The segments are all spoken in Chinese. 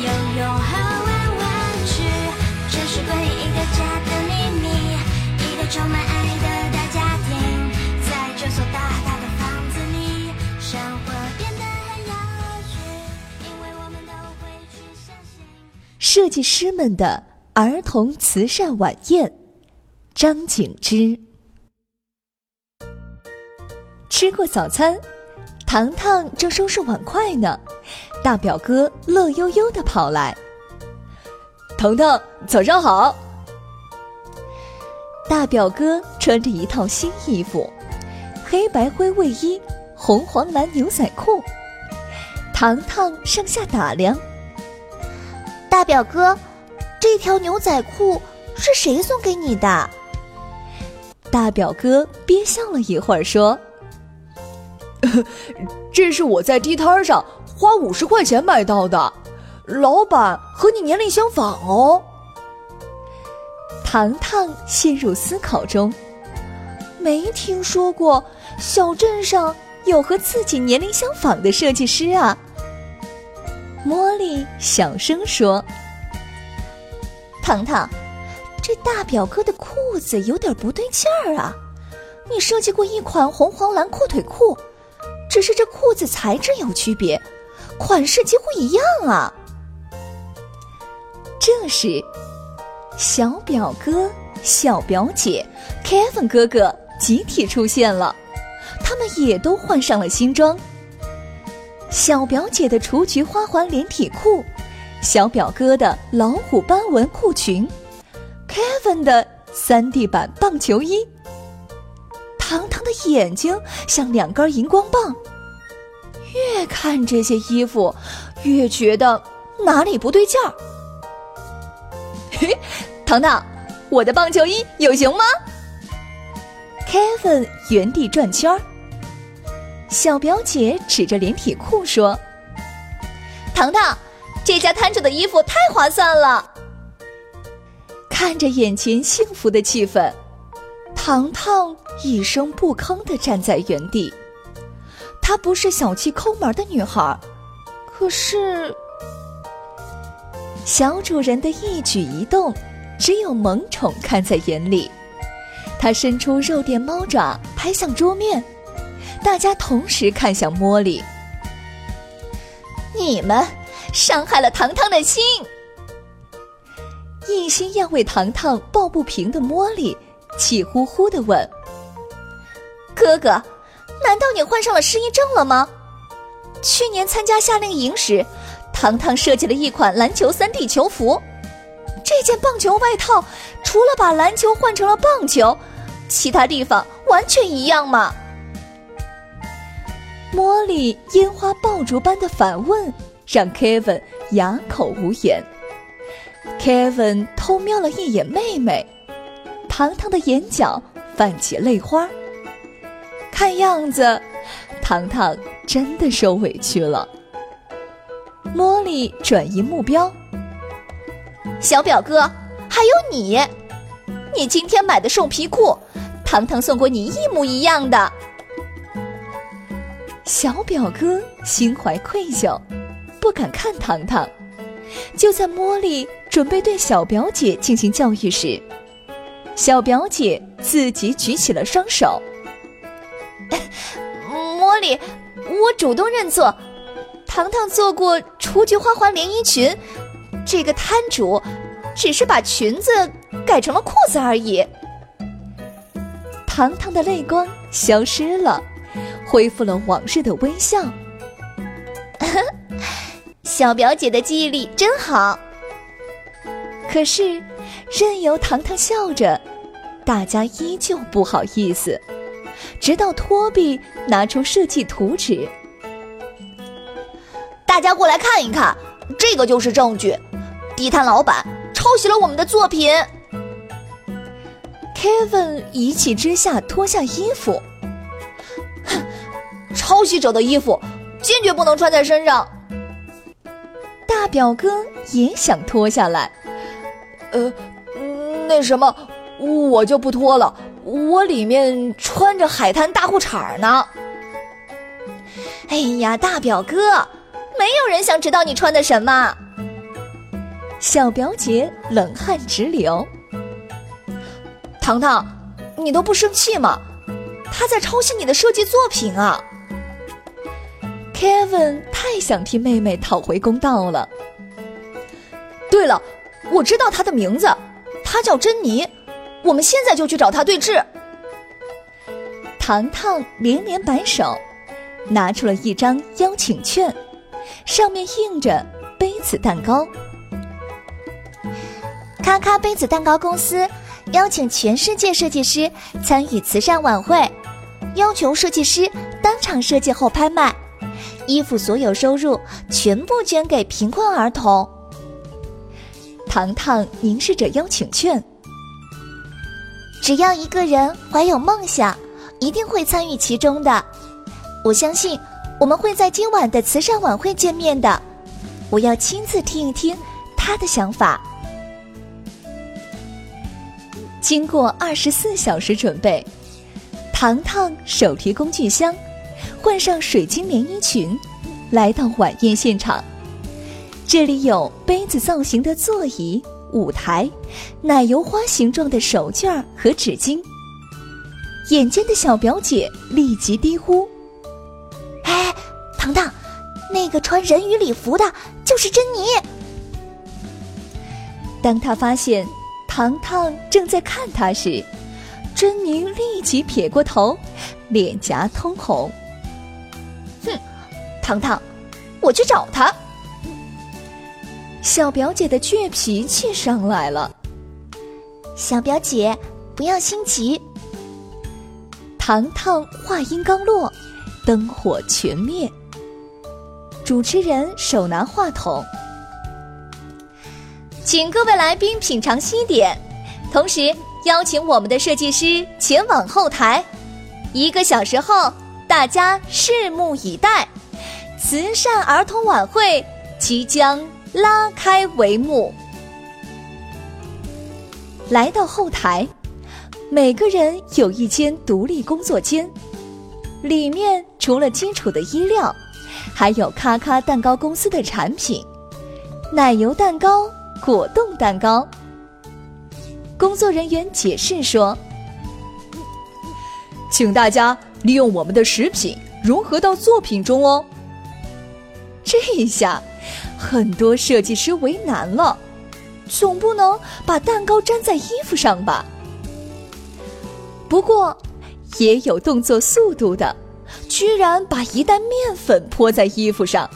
游泳和玩玩具，这是诡异的家的秘密。一个充满爱的大家庭，在这所大大的房子里，生活变得很有趣，因为我们都会去相信。设计师们的儿童慈善晚宴，张景之。吃过早餐，糖糖正收拾碗筷呢。大表哥乐悠悠的跑来，腾腾，早上好。大表哥穿着一套新衣服，黑白灰卫衣，红黄蓝牛仔裤。糖糖上下打量，大表哥，这条牛仔裤是谁送给你的？大表哥憋笑了一会儿说：“这是我在地摊上。”花五十块钱买到的，老板和你年龄相仿哦。糖糖陷入思考中，没听说过小镇上有和自己年龄相仿的设计师啊。茉莉小声说：“糖糖，这大表哥的裤子有点不对劲儿啊！你设计过一款红黄蓝阔腿裤，只是这裤子材质有区别。”款式几乎一样啊！这时，小表哥、小表姐、Kevin 哥哥集体出现了，他们也都换上了新装。小表姐的雏菊花环连体裤，小表哥的老虎斑纹裤裙，Kevin 的三 D 版棒球衣。糖糖的眼睛像两根荧光棒。越看这些衣服，越觉得哪里不对劲儿。嘿，糖糖，我的棒球衣有型吗？Kevin 原地转圈儿。小表姐指着连体裤说：“糖糖，这家摊主的衣服太划算了。”看着眼前幸福的气氛，糖糖一声不吭的站在原地。她不是小气抠门的女孩，可是小主人的一举一动，只有萌宠看在眼里。他伸出肉垫猫爪拍向桌面，大家同时看向茉莉。你们伤害了糖糖的心。一心要为糖糖抱不平的茉莉，气呼呼的问：“哥哥。”难道你患上了失忆症了吗？去年参加夏令营时，糖糖设计了一款篮球三 D 球服。这件棒球外套除了把篮球换成了棒球，其他地方完全一样吗？茉莉烟花爆竹般的反问，让 Kevin 哑口无言。Kevin 偷瞄了一眼妹妹，糖糖的眼角泛起泪花。看样子，糖糖真的受委屈了。茉莉转移目标，小表哥，还有你，你今天买的兽皮裤，糖糖送过你一模一样的。小表哥心怀愧疚，不敢看糖糖。就在茉莉准备对小表姐进行教育时，小表姐自己举起了双手。里，我主动认错。糖糖做过雏菊花环连衣裙，这个摊主只是把裙子改成了裤子而已。糖糖的泪光消失了，恢复了往日的微笑。小表姐的记忆力真好。可是，任由糖糖笑着，大家依旧不好意思。直到托比拿出设计图纸，大家过来看一看，这个就是证据。地摊老板抄袭了我们的作品。Kevin 一气之下脱下衣服，哼，抄袭者的衣服坚决不能穿在身上。大表哥也想脱下来，呃，那什么，我就不脱了，我里面穿着海滩大裤衩呢。哎呀，大表哥，没有人想知道你穿的什么。小表姐冷汗直流。糖糖，你都不生气吗？他在抄袭你的设计作品啊！Kevin 太想替妹妹讨回公道了。对了，我知道他的名字，他叫珍妮，我们现在就去找他对质。糖糖连连摆手。拿出了一张邀请券，上面印着杯子蛋糕。咔咔杯子蛋糕公司邀请全世界设计师参与慈善晚会，要求设计师当场设计后拍卖，衣服所有收入全部捐给贫困儿童。糖糖凝视着邀请券，只要一个人怀有梦想，一定会参与其中的。我相信我们会在今晚的慈善晚会见面的。我要亲自听一听他的想法。经过二十四小时准备，糖糖手提工具箱，换上水晶连衣裙，来到晚宴现场。这里有杯子造型的座椅、舞台、奶油花形状的手绢和纸巾。眼尖的小表姐立即低呼。哎糖糖，那个穿人鱼礼服的就是珍妮。当他发现糖糖正在看他时，珍妮立即撇过头，脸颊通红。哼，糖糖，我去找他。小表姐的倔脾气上来了。小表姐，不要心急。糖糖话音刚落，灯火全灭。主持人手拿话筒，请各位来宾品尝西点，同时邀请我们的设计师前往后台。一个小时后，大家拭目以待，慈善儿童晚会即将拉开帷幕。来到后台，每个人有一间独立工作间，里面除了基础的衣料。还有咔咔蛋糕公司的产品，奶油蛋糕、果冻蛋糕。工作人员解释说：“请大家利用我们的食品融合到作品中哦。”这一下，很多设计师为难了，总不能把蛋糕粘在衣服上吧？不过，也有动作速度的。居然把一袋面粉泼在衣服上，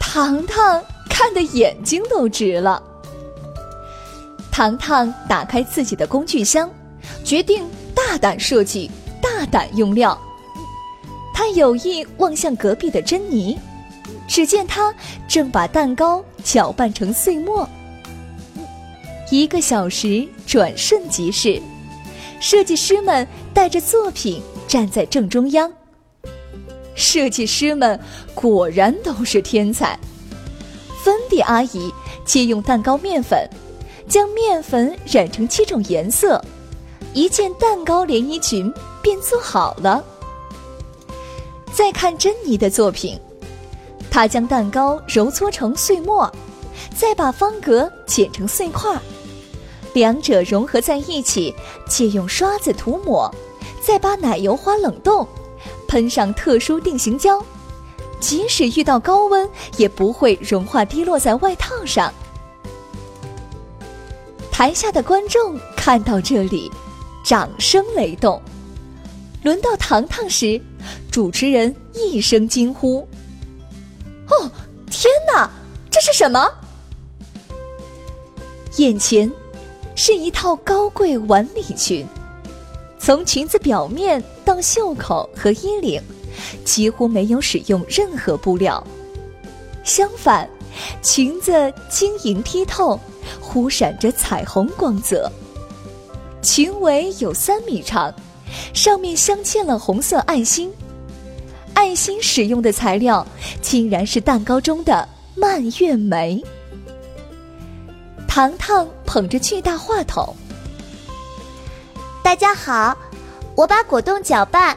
糖糖看的眼睛都直了。糖糖打开自己的工具箱，决定大胆设计，大胆用料。他有意望向隔壁的珍妮，只见他正把蛋糕搅拌成碎末。一个小时转瞬即逝，设计师们带着作品站在正中央。设计师们果然都是天才。芬迪阿姨借用蛋糕面粉，将面粉染成七种颜色，一件蛋糕连衣裙便做好了。再看珍妮的作品，他将蛋糕揉搓成碎末，再把方格剪成碎块，两者融合在一起，借用刷子涂抹，再把奶油花冷冻。喷上特殊定型胶，即使遇到高温也不会融化滴落在外套上。台下的观众看到这里，掌声雷动。轮到糖糖时，主持人一声惊呼：“哦，天哪，这是什么？”眼前是一套高贵晚礼裙。从裙子表面到袖口和衣领，几乎没有使用任何布料。相反，裙子晶莹剔透，忽闪着彩虹光泽。裙围有三米长，上面镶嵌了红色爱心。爱心使用的材料竟然是蛋糕中的蔓越莓。糖糖捧着巨大话筒，大家好，我把果冻搅拌，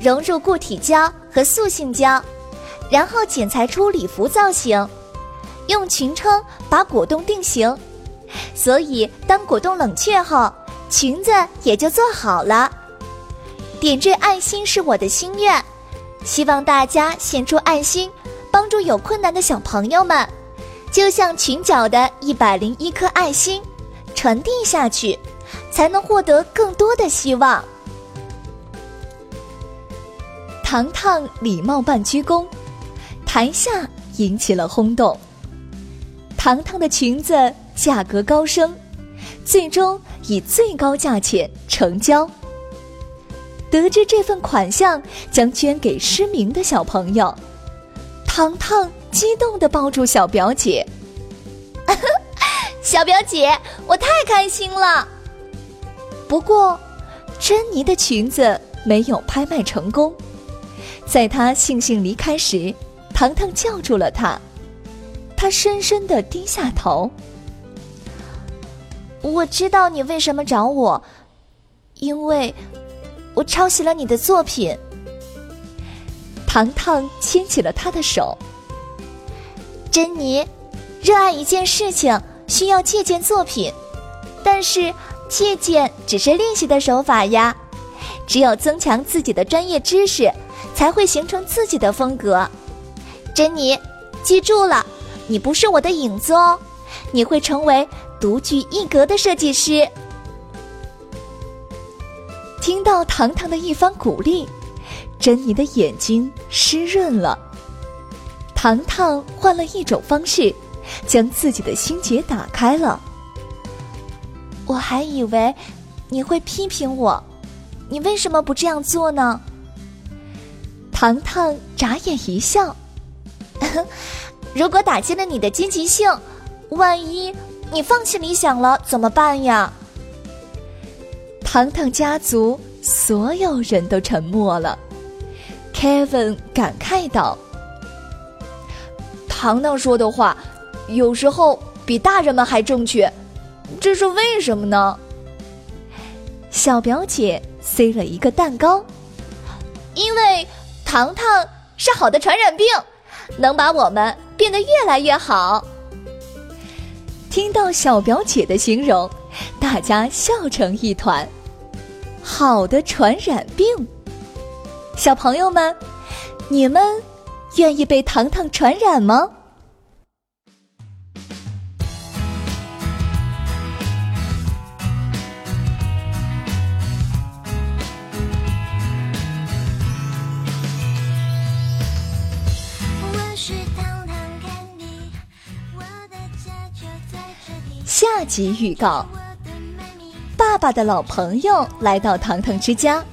融入固体胶和塑性胶，然后剪裁出礼服造型，用裙撑把果冻定型，所以当果冻冷却后，裙子也就做好了。点缀爱心是我的心愿，希望大家献出爱心，帮助有困难的小朋友们。就像裙角的一百零一颗爱心，传递下去，才能获得更多的希望。糖糖礼貌半鞠躬，台下引起了轰动。糖糖的裙子价格高升，最终以最高价钱成交。得知这份款项将捐给失明的小朋友，糖糖。激动地抱住小表姐，小表姐，我太开心了。不过，珍妮的裙子没有拍卖成功。在她悻悻离开时，糖糖叫住了她。她深深地低下头。我知道你为什么找我，因为我抄袭了你的作品。糖糖牵起了她的手。珍妮，热爱一件事情需要借鉴作品，但是借鉴只是练习的手法呀。只有增强自己的专业知识，才会形成自己的风格。珍妮，记住了，你不是我的影子哦，你会成为独具一格的设计师。听到糖糖的一番鼓励，珍妮的眼睛湿润了。糖糖换了一种方式，将自己的心结打开了。我还以为你会批评我，你为什么不这样做呢？糖糖眨眼一笑，如果打击了你的积极性，万一你放弃理想了怎么办呀？糖糖家族所有人都沉默了。Kevin 感慨道。糖糖说的话，有时候比大人们还正确，这是为什么呢？小表姐塞了一个蛋糕，因为糖糖是好的传染病，能把我们变得越来越好。听到小表姐的形容，大家笑成一团。好的传染病，小朋友们，你们。愿意被糖糖传染吗？下集预告：爸爸的老朋友来到糖糖之家，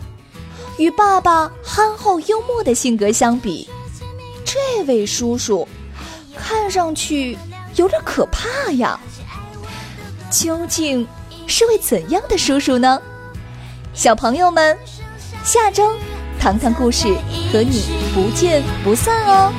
与爸爸憨厚幽默的性格相比。这位叔叔看上去有点可怕呀，究竟是位怎样的叔叔呢？小朋友们，下周糖糖故事和你不见不散哦。